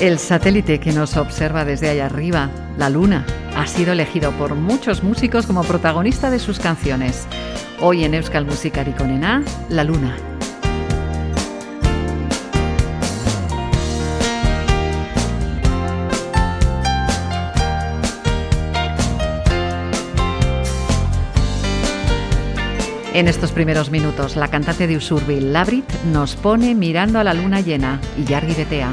El satélite que nos observa desde allá arriba, la Luna, ha sido elegido por muchos músicos como protagonista de sus canciones. Hoy en Euskal Musikari Konena, La Luna. En estos primeros minutos, la cantante de Usurbil, Labrit, nos pone mirando a la luna llena y Yargi Betea.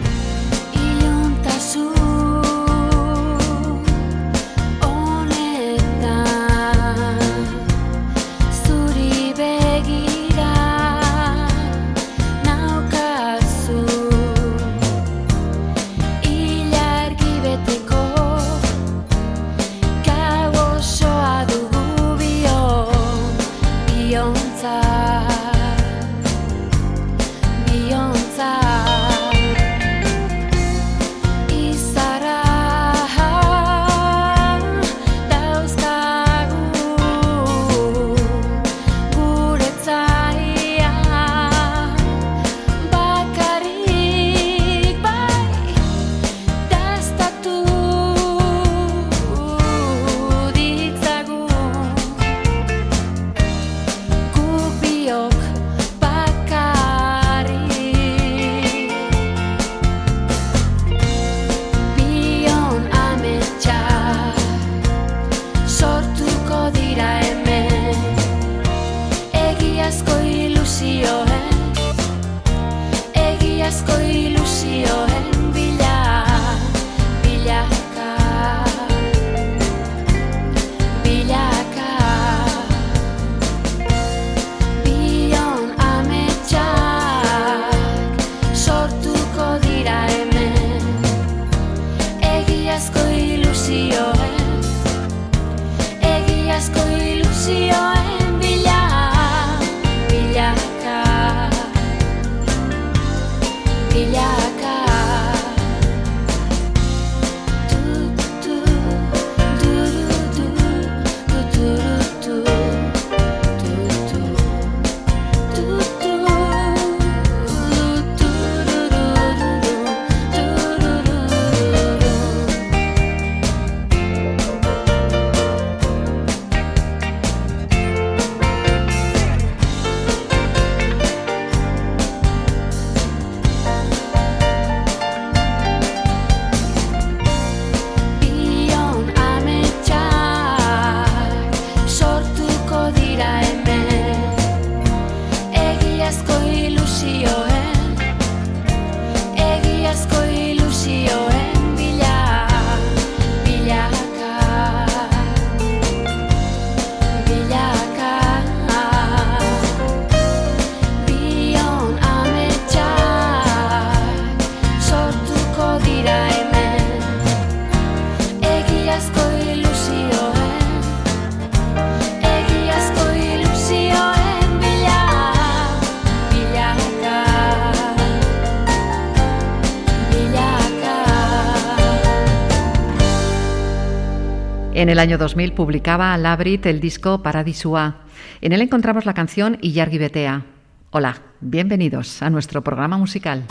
En el año 2000 publicaba Labrit el disco Paradisua. En él encontramos la canción Iyargi Betea. Hola, bienvenidos a nuestro programa musical.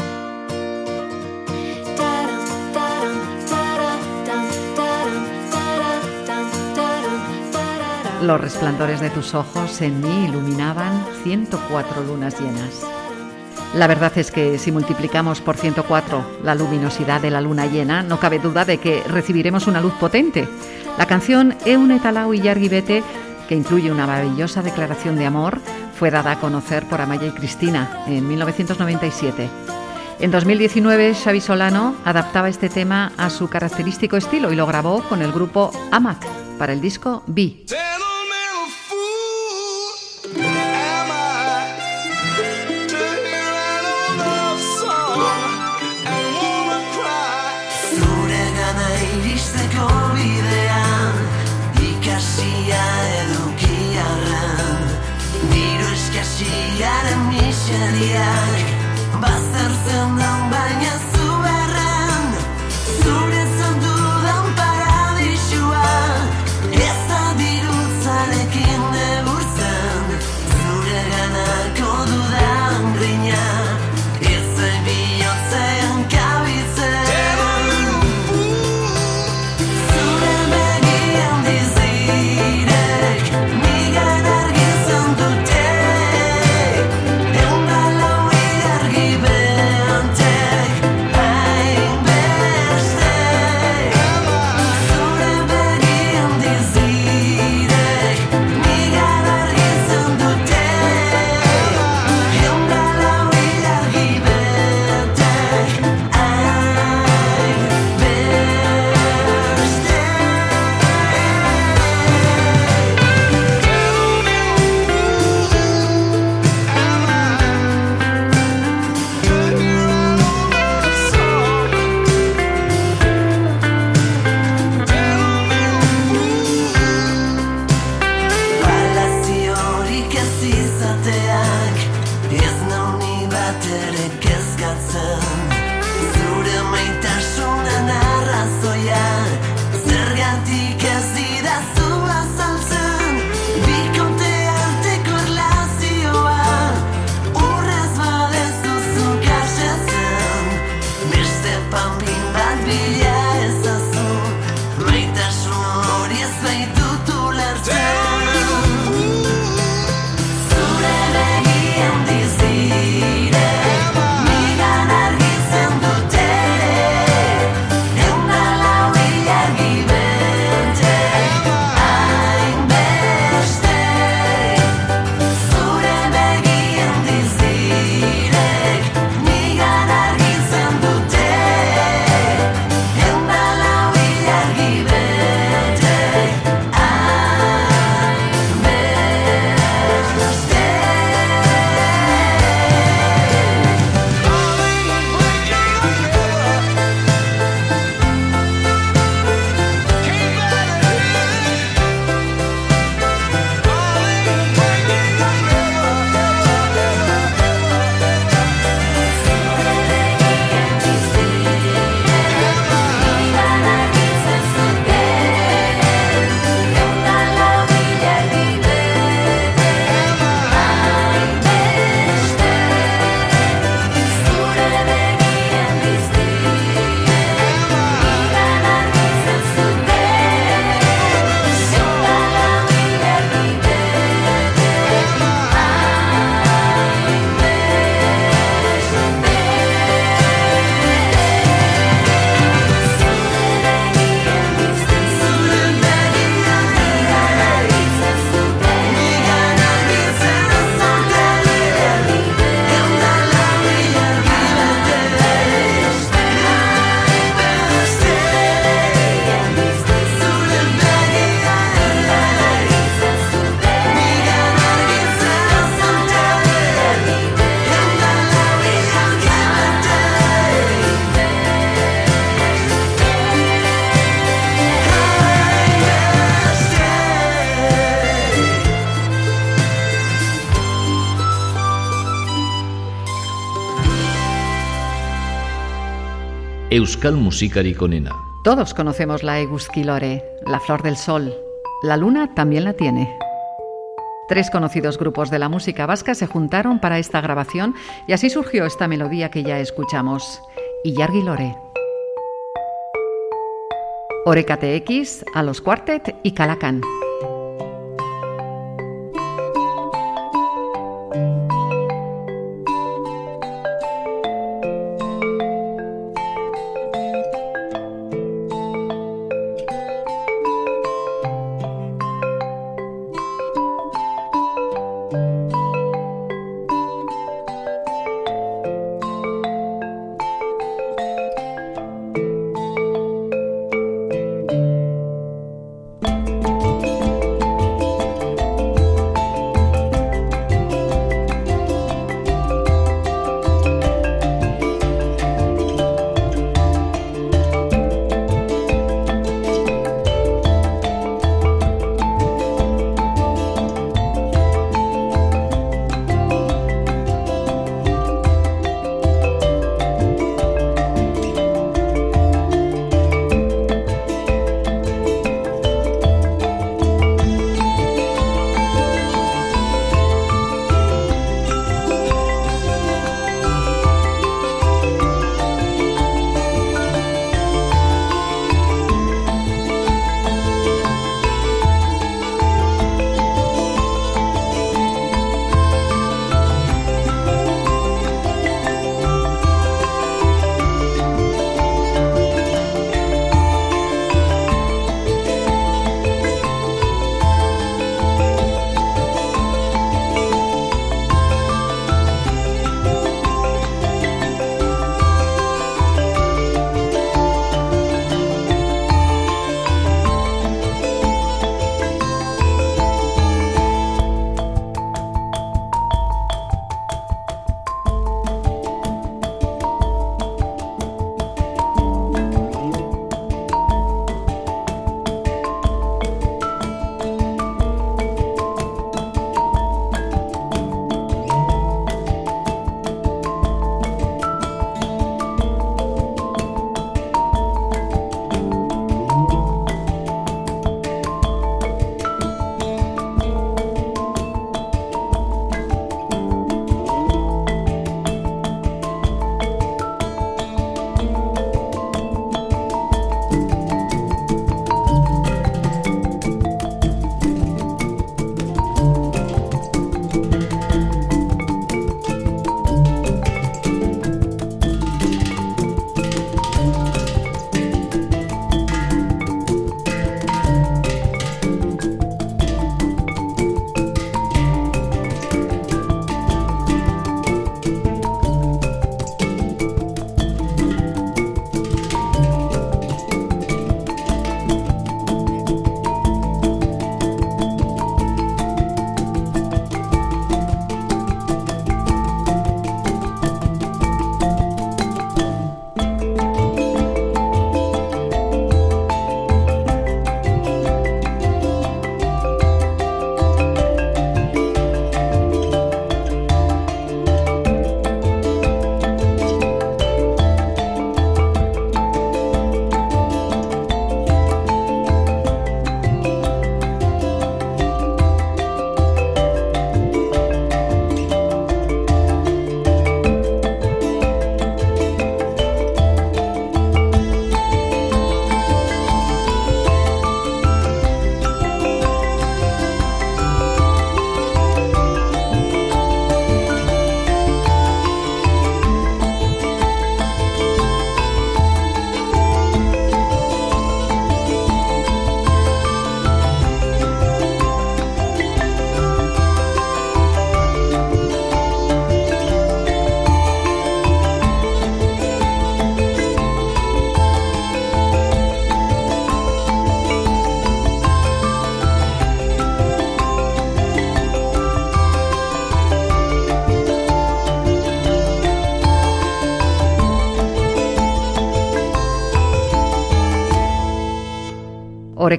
Los resplandores de tus ojos en mí iluminaban 104 lunas llenas. La verdad es que si multiplicamos por 104 la luminosidad de la luna llena, no cabe duda de que recibiremos una luz potente la canción Eune Talau y Yargibete, que incluye una maravillosa declaración de amor, fue dada a conocer por Amaya y Cristina en 1997. En 2019, Xavi Solano adaptaba este tema a su característico estilo y lo grabó con el grupo Amat para el disco B. Yeah. Euskal. Todos conocemos la Eguzkilore, la flor del sol. La luna también la tiene. Tres conocidos grupos de la música vasca se juntaron para esta grabación y así surgió esta melodía que ya escuchamos, Iyargi Lore. Orecate X, a los Quartet y Calacan.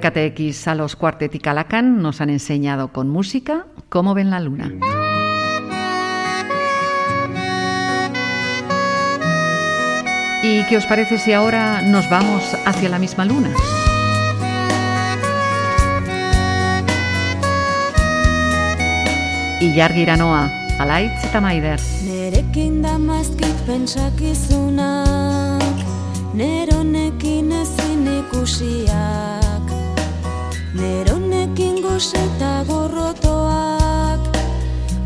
KTX a los Cuartet y Calacan nos han enseñado con música cómo ven la luna. ¿Y qué os parece si ahora nos vamos hacia la misma luna? Ilargira noa, alaitz eta maider. Nerekin damazkit pentsakizunak Neronekin ezin ikusiak Neronekin gozeta gorrotoak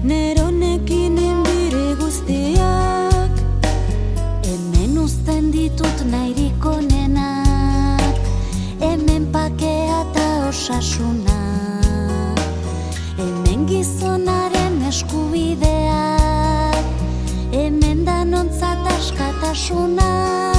Neronekin indiri guztiak. Hemen uzten ditut nahirik onenak Hemen pakea eta osasuna. Hemen gizonaren eskubideak Hemen danontzat askatasuna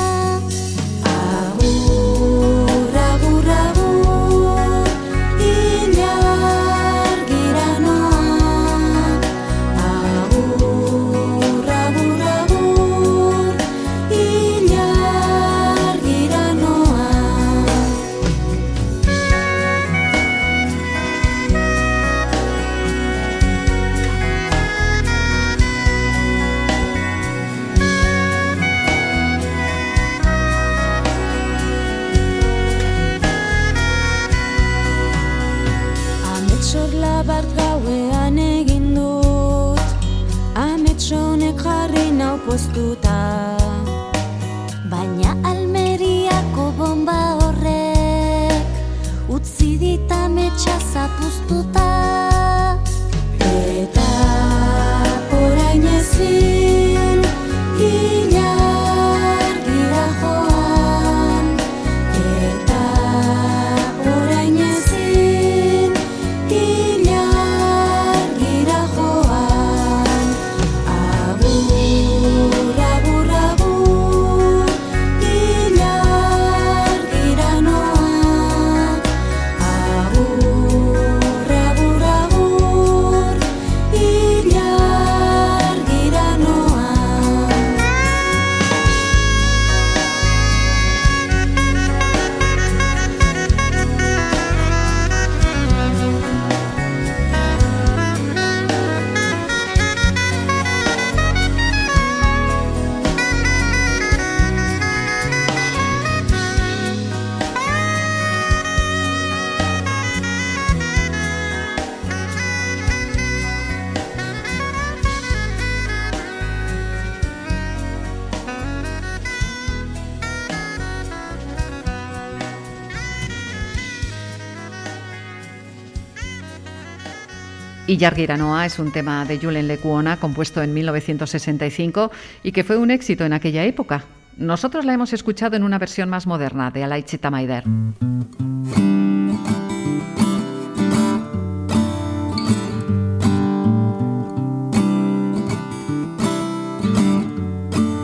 Ilargira noa es un tema de Julen Lecuona compuesto en 1965 y que fue un éxito en aquella época. Nosotros la hemos escuchado en una versión más moderna de Alaitz eta Maider.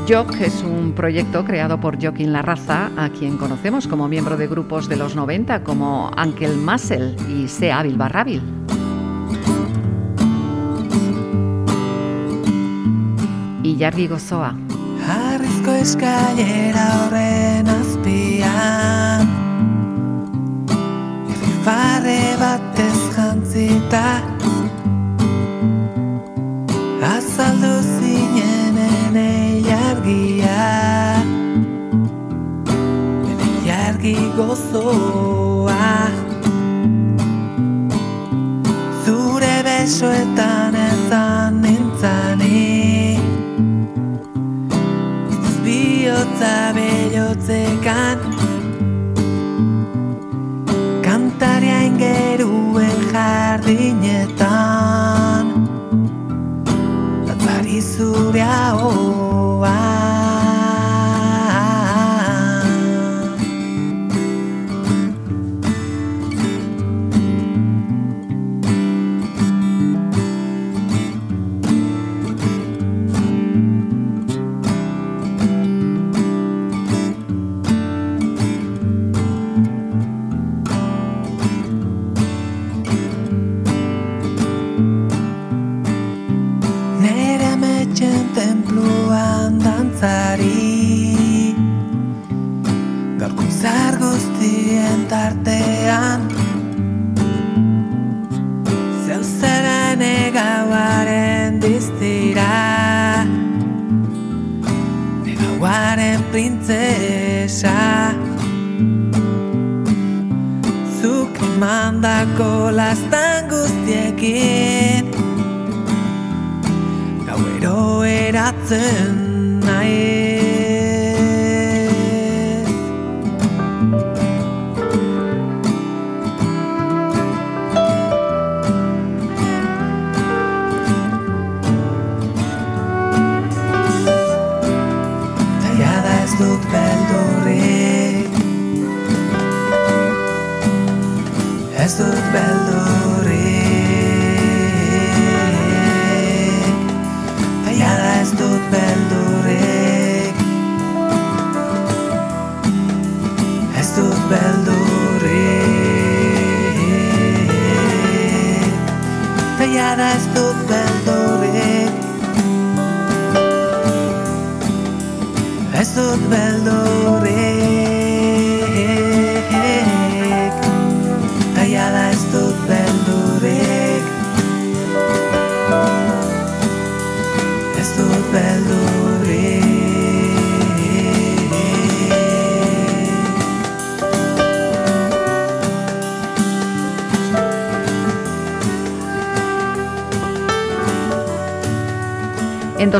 Jock es un proyecto creado por Joaquín Larraza, a quien conocemos como miembro de grupos de los 90 como Ankel Muscle y Sea Bilbarrabil. Y Jargi Gozoa. Harrizko eskailera horren azpian. Irrifarre batez jantzita. Azaldu zinenen eiargia Eiargi gozoa. Zure besoetan ezan nintzanik za be Kantaria ingeruen Cantaria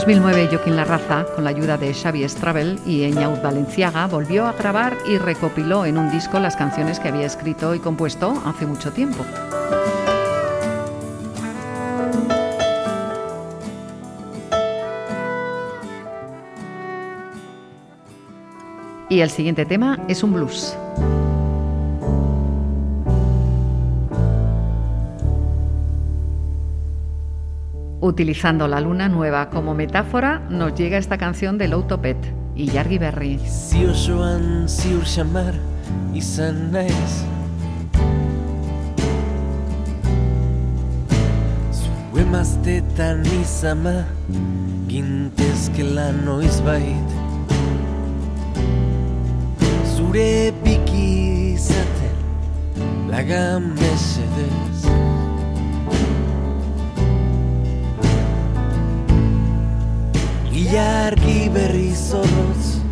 2009, Joaquín Larraza, con la ayuda de Xavi Stravel y Eñaud Valenciaga, volvió a grabar y recopiló en un disco las canciones que había escrito y compuesto hace mucho tiempo. Y el siguiente tema es un blues. Utilizando la luna nueva como metáfora, nos llega esta canción de Loutopet y Yargi Berry. Zio joan ziur xamar izan naiz Zu emaztetan izama gintezkela noiz bait. Zure biki izaten lagan mesedez Ilargi berri zorrotz.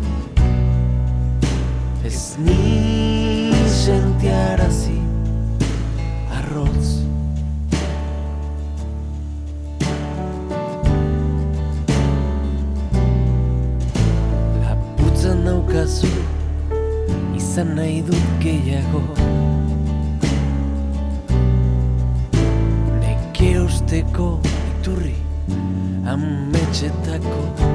Ez ni sentiarazi arrotz. Laputzen naukazu izan nahi dut gehiago. Neke usteko iturri ametxetako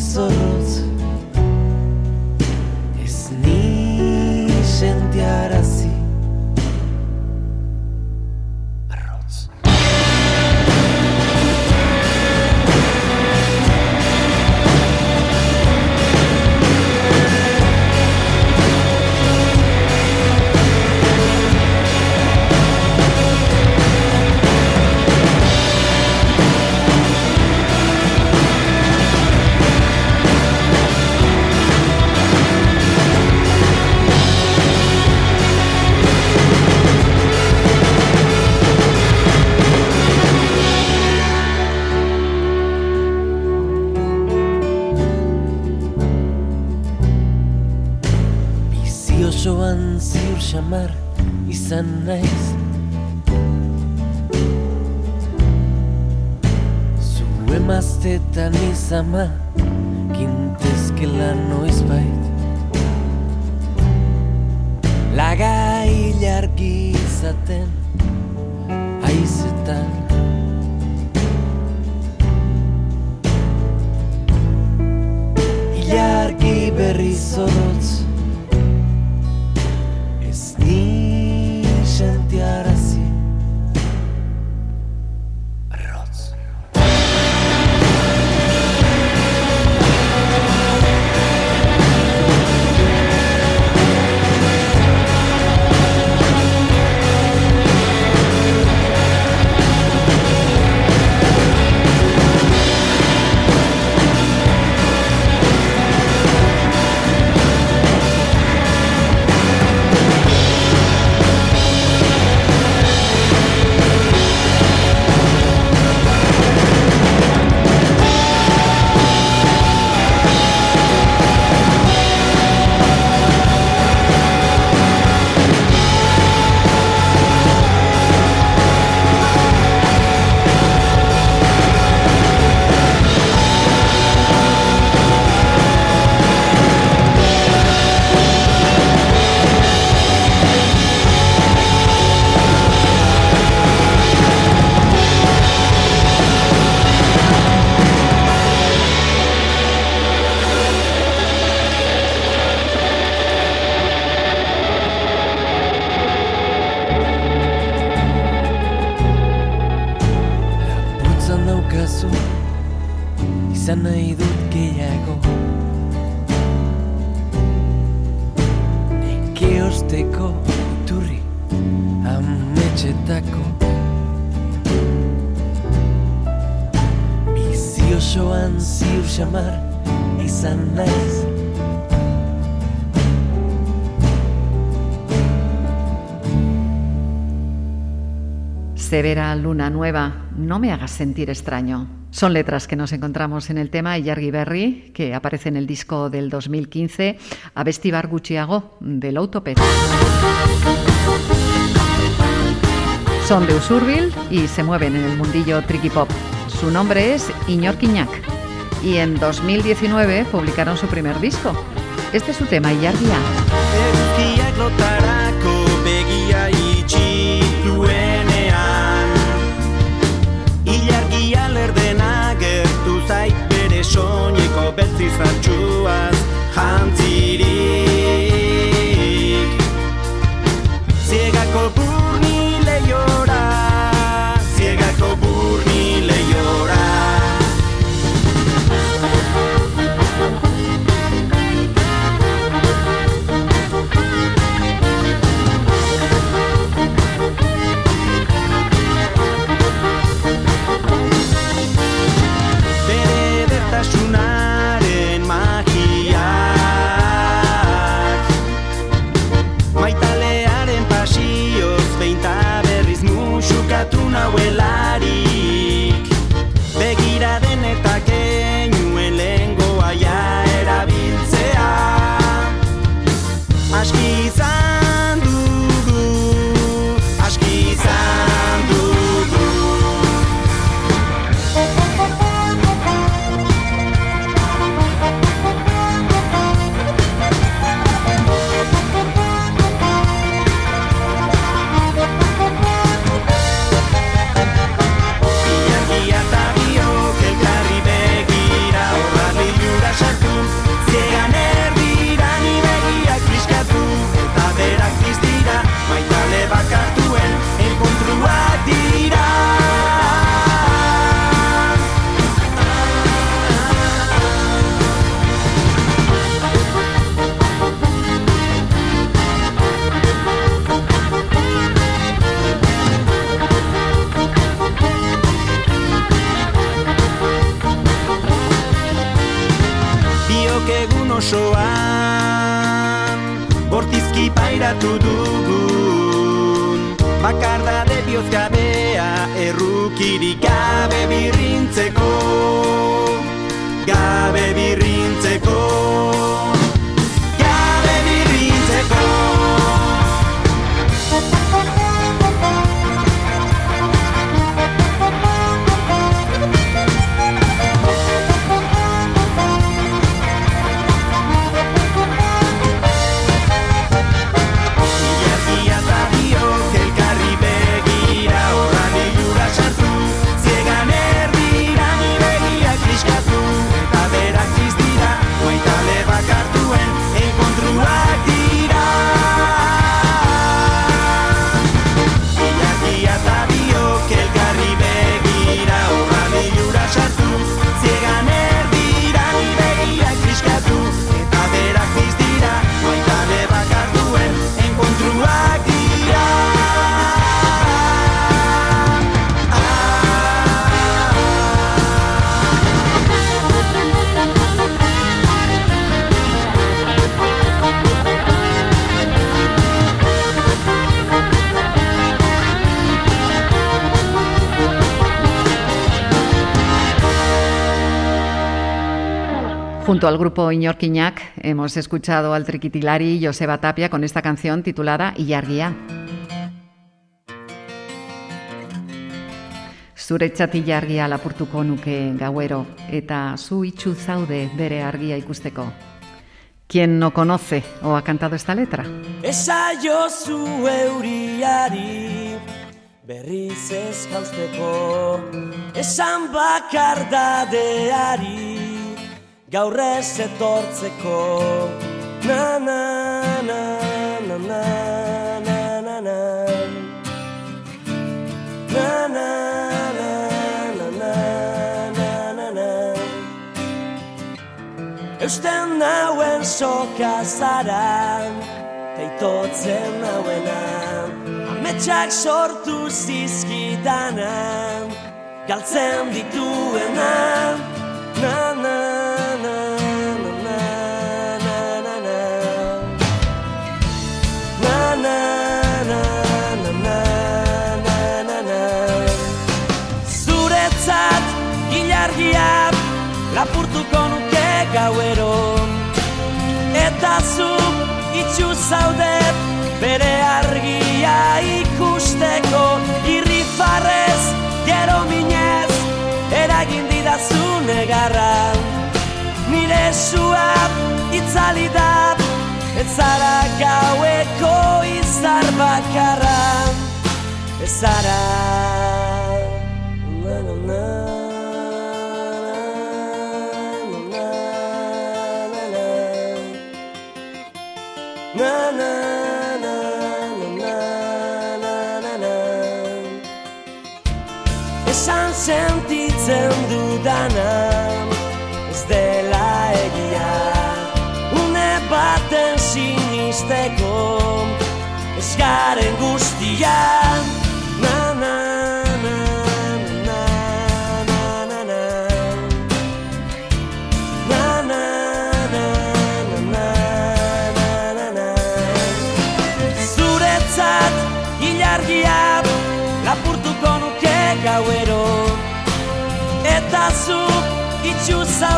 so xamar izan naiz Zu emaztetan izama Gintezkela noiz bait. Laga ilargi izaten Aizetan Ilargi berri zorotz Ez ni Severa Luna Nueva, no me hagas sentir extraño. Son letras que nos encontramos en el tema Yargi Berry, que aparece en el disco del 2015, Abestibar Gutxiago, del Autopet. Son de Usurbil y se mueven en el mundillo tricky pop. Su nombre es Iñor Quiñac y en 2019 publicaron su primer disco. Este es su tema, Yargia. beti zantxuaz jantzirik errukirik gabe birrintzeko. Gabe birrintzeko Junto al grupo Iñor Quiñac hemos escuchado al triquitilari Joseba Tapia con esta canción titulada Ilargia. Zuretzat ilargia lapurtuko nuke gauero eta zu itxu zaude bere argia ikusteko. ¿Quién no conoce o ha cantado esta letra? Esaiozu euriari berriz ez jausteko Esan bakardadeari gaur ez etortzeko Na na na na na na na na Na na na na na na na Eusten nauen soka zara Teitotzen nauena Ametsak sortu zizkidana Galtzen dituena Na na na lapurtuko nuke gauero. Eta zu itxu zaudet bere argia ikusteko. Irri farrez, gero minez, eragin didazu negarra. Nire suap itzali da, ez zara gaueko izar bakarra. Ez zara Na, na, na. Esan sentitzen dudana Ez dela egia Une baten sinisteko Ez garen guztian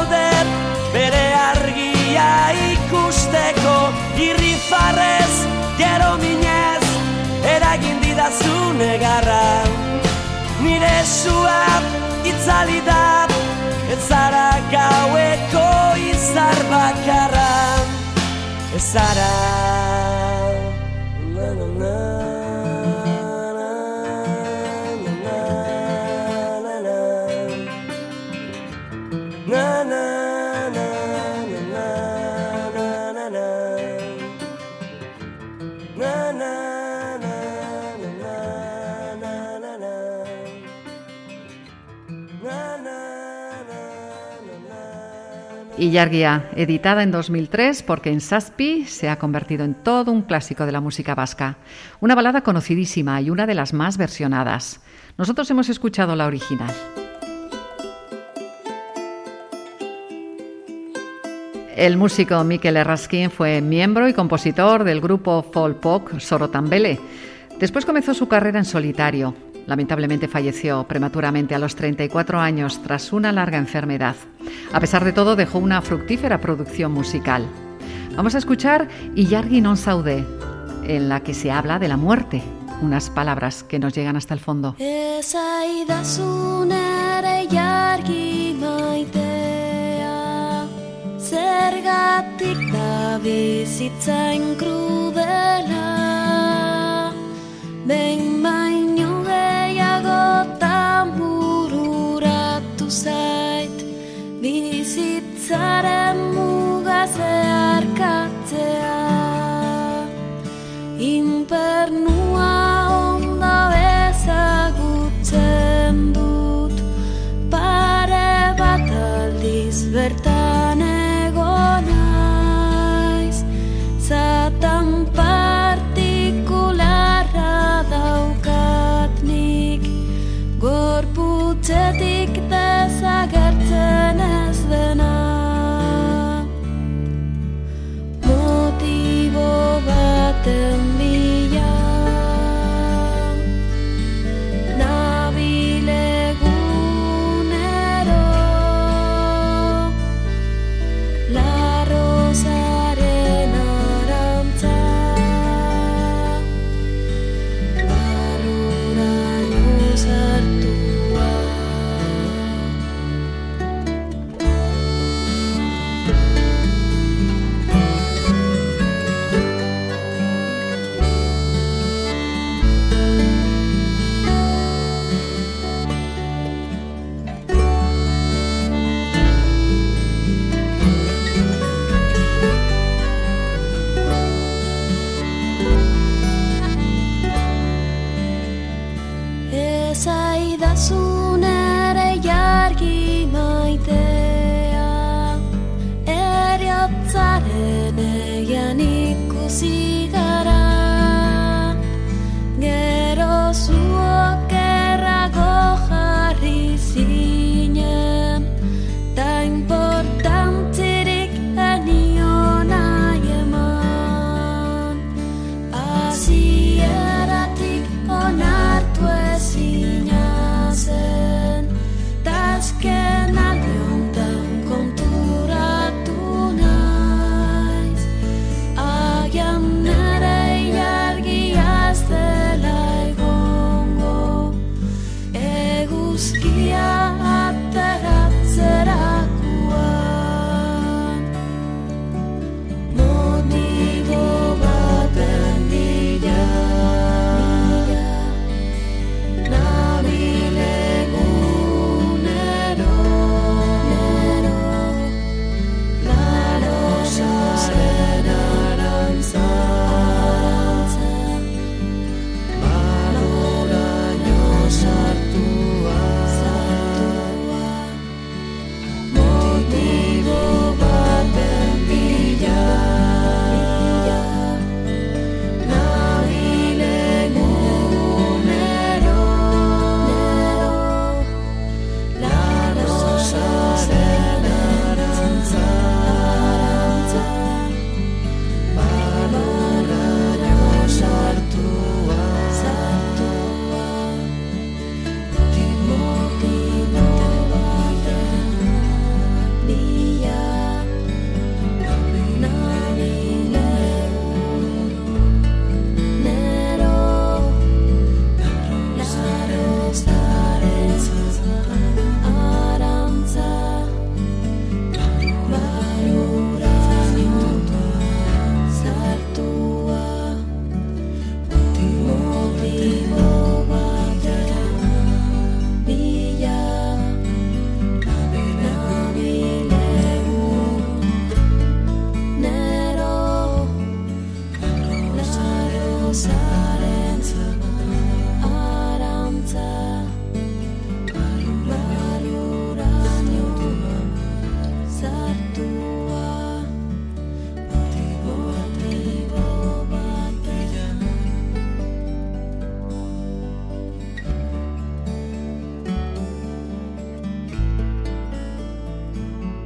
zaudet bere argia ikusteko irri farrez, gero minez, eragin didazun egarra. Nire suat itzali da, ez zara gaueko izar bakarra, ez zara. Illarguía, editada en 2003 porque en Saspi se ha convertido en todo un clásico de la música vasca. Una balada conocidísima y una de las más versionadas. Nosotros hemos escuchado la original. El músico Mikel Erraskin fue miembro y compositor del grupo folk pop Sorotambele. Después comenzó su carrera en solitario. Lamentablemente falleció prematuramente a los 34 años tras una larga enfermedad. A pesar de todo, dejó una fructífera producción musical. Vamos a escuchar Illargi non saude, en la que se habla de la muerte, unas palabras que nos llegan hasta el fondo. Zergatik da bizitzain krudela Behin baino gehiagotan bururatu zait. Bizitzaren muga zeharkatzea. Infernua ondo ezagutzen dut. Pare bat aldiz bertan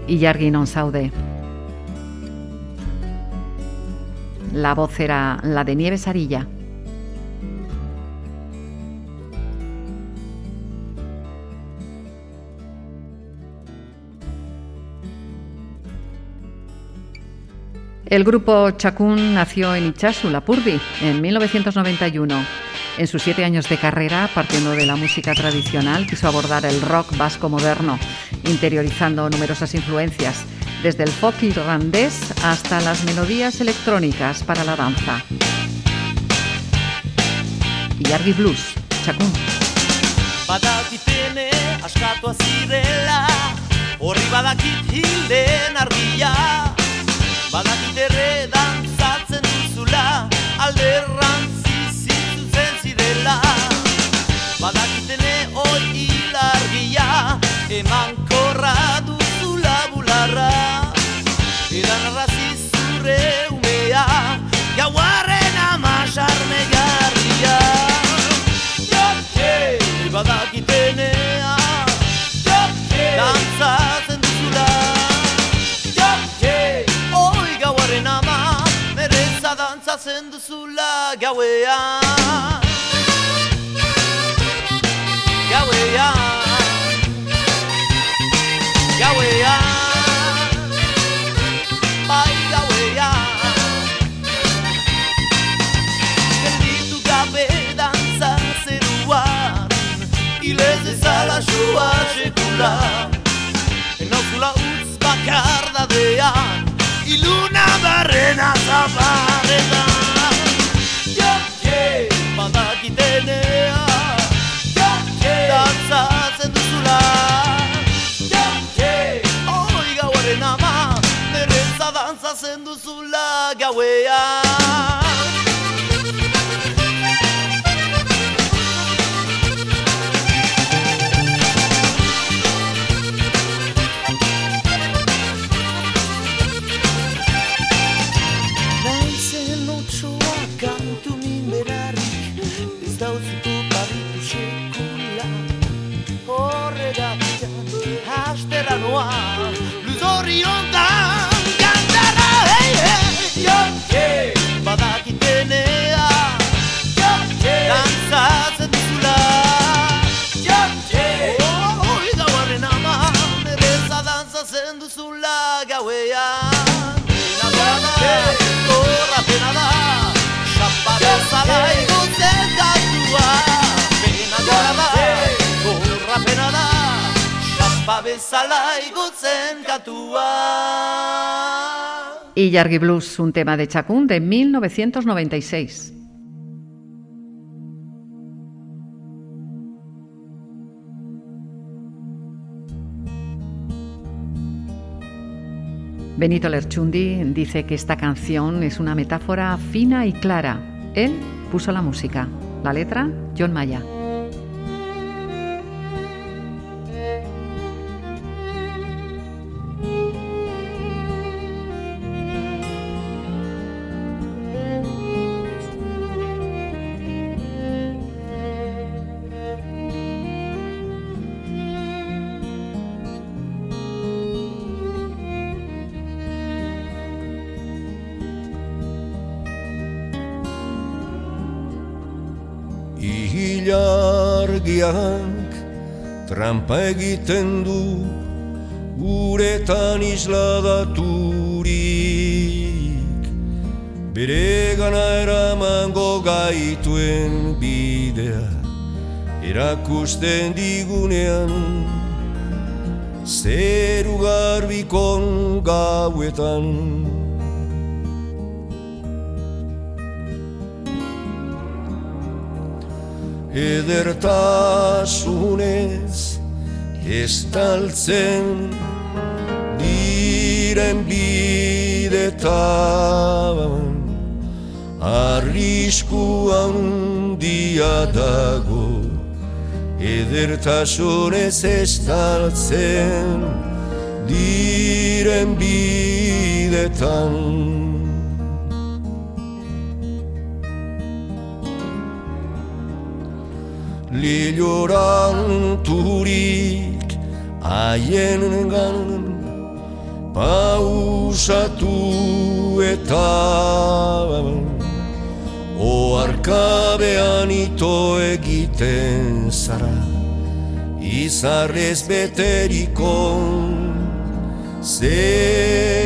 Ilargi non zaude. La voz era la de Nieves Arilla. El grupo Chacún nació en Ichasu, Lapurdi, en 1991. En sus siete años de carrera, partiendo de la música tradicional, quiso abordar el rock vasco moderno, interiorizando numerosas influencias, desde el folk irlandés hasta las melodías electrónicas para la danza. Yargi Blues, Chacún. Badakitene askatua zirela Horri badakit hilden argia Badakit erre dantzatzen duzula Alderrantzi zizuzen zirela Eman korra duzula bularra Edan arrazi zure umea Gauarren amasarne garria Jote, badakitenea Jote, dantzatzen duzula. Jote, oi gauaren ama Mereza dantzatzen duzula gauean. Gauean Iluna barrena zabarretan Joke, badakitenea Joke, dantzatzen duzula. Joke, oi gauaren ama Nereza dantzatzen duzula gauean Igutzen katua Y Yargi Blues, un tema de Chacún de 1996. Benito Lerchundi dice que esta canción es una metáfora fina y clara. Él puso la música, la letra John Maya. Trampa egiten du uretan isladaturik. Bere gana eramango gaituen bidea erakusten digunean. Zeru garbikon gauetan. Edertasunez estaltzen diren bidetan. Arrisku handia dago edertasunez estaltzen diren bidetan. Liloranturik haien gan pausatu eta Oarkabean ito egiten zara. Izarrez beteriko zerupean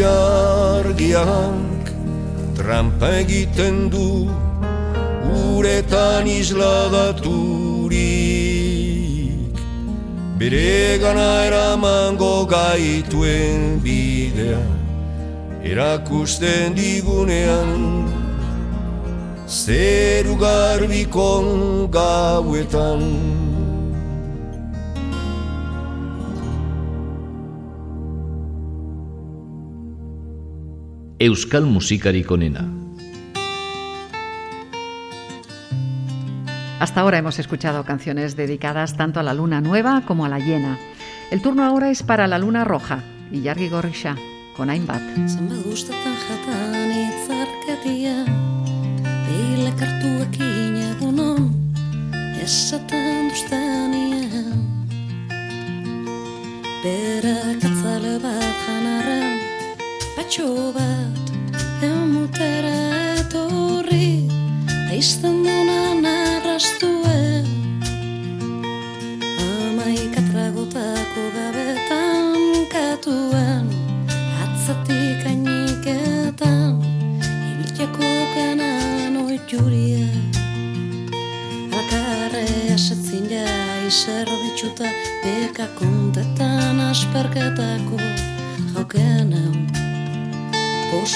Ilargiak trampa egiten du uretan isladaturik. Bere gana eramango gaituen bidea erakusten digunean. Zeru garbikon gauetan Euskal musikarik onena. Hasta ahora hemos escuchado canciones dedicadas tanto a la luna nueva como a la llena. El turno ahora es para la luna roja y Yargi Gorrisha con Ainbat. Zenbat gustatzen jatan itzarkeria Beile kartuekin egunon Esaten duztenean Berak atzale bat janarren Patxo bat emutera etorri Eizten dunan arrastuen Amaika tragotako gabetan katuen Atzatik ainiketan Ibilteko kanan oituria Alkarre asetzin ja izer ditxuta Beka kontetan asperketako Jaukenan Πώς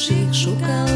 熟悉树干。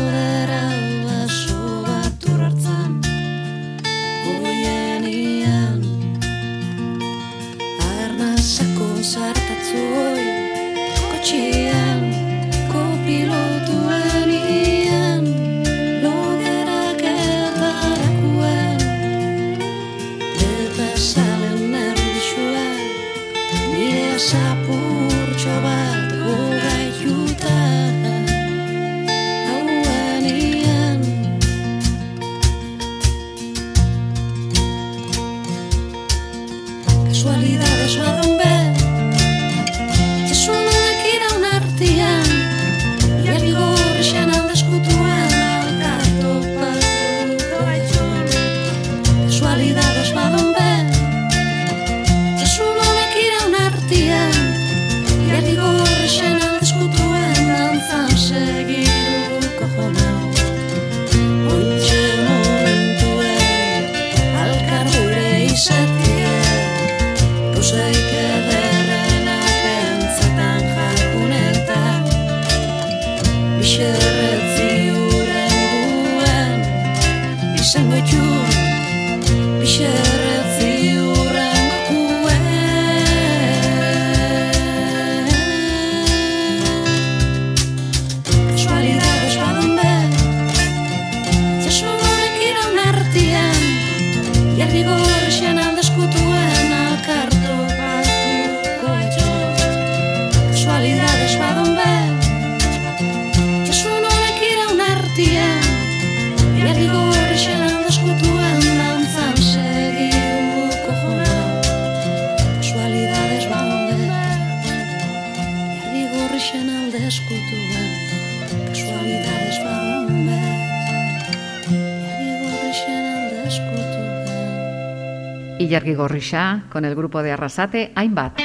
Con el grupo de Arrasate, Ainbat.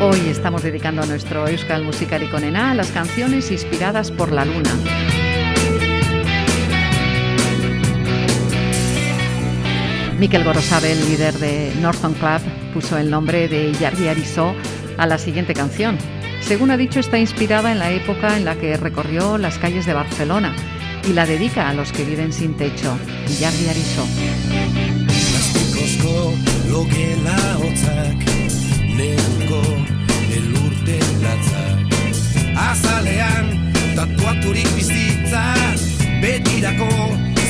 Hoy estamos dedicando a nuestro Euskal Musikari Konena las canciones inspiradas por la luna. Miquel Gorosabe, el líder de Northern Club, puso el nombre de Yargi Arizó a la siguiente canción. Según ha dicho, está inspirada en la época en la que recorrió las calles de Barcelona y la dedica a los que viven sin techo. Elurte latzak Azalean tatuaturik bizitza Betirako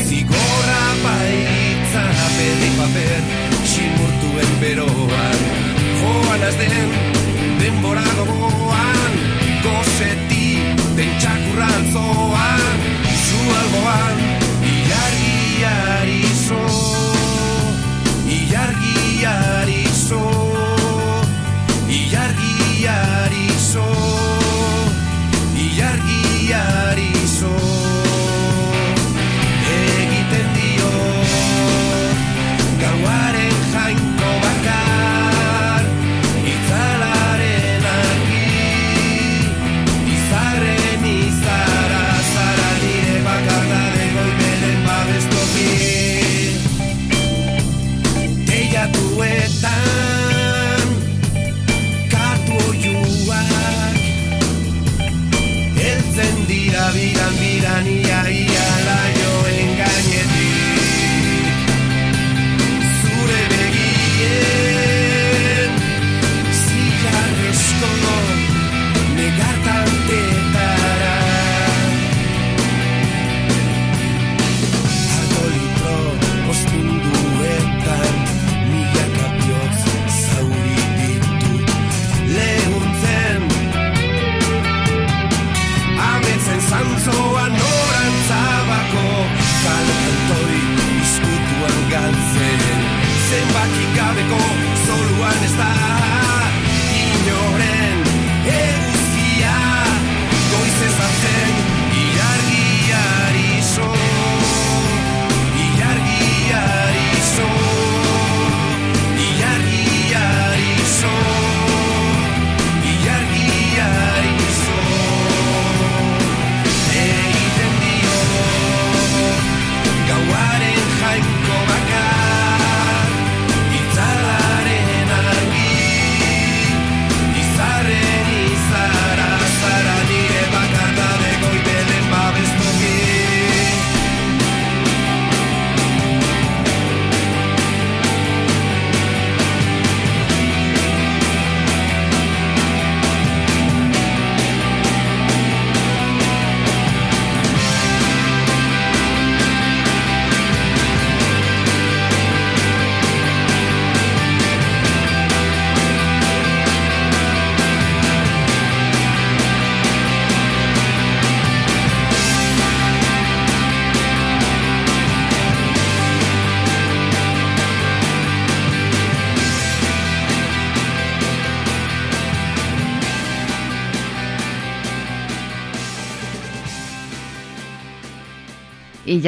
zigorra baitza. Pedi paper simurtuen beroan. Joan az den denbora gogoan Gozeti Azten txakurrantzoa Izu alboan Iari,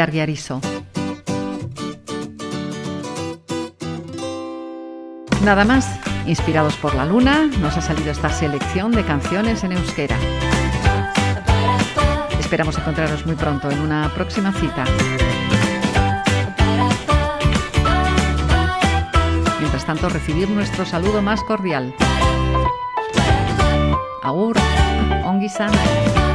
Ariso. Nada más, inspirados por la luna, nos ha salido esta selección de canciones en euskera. Esperamos encontraros muy pronto en una próxima cita. Mientras tanto, recibir nuestro saludo más cordial. Agur, ongi sana.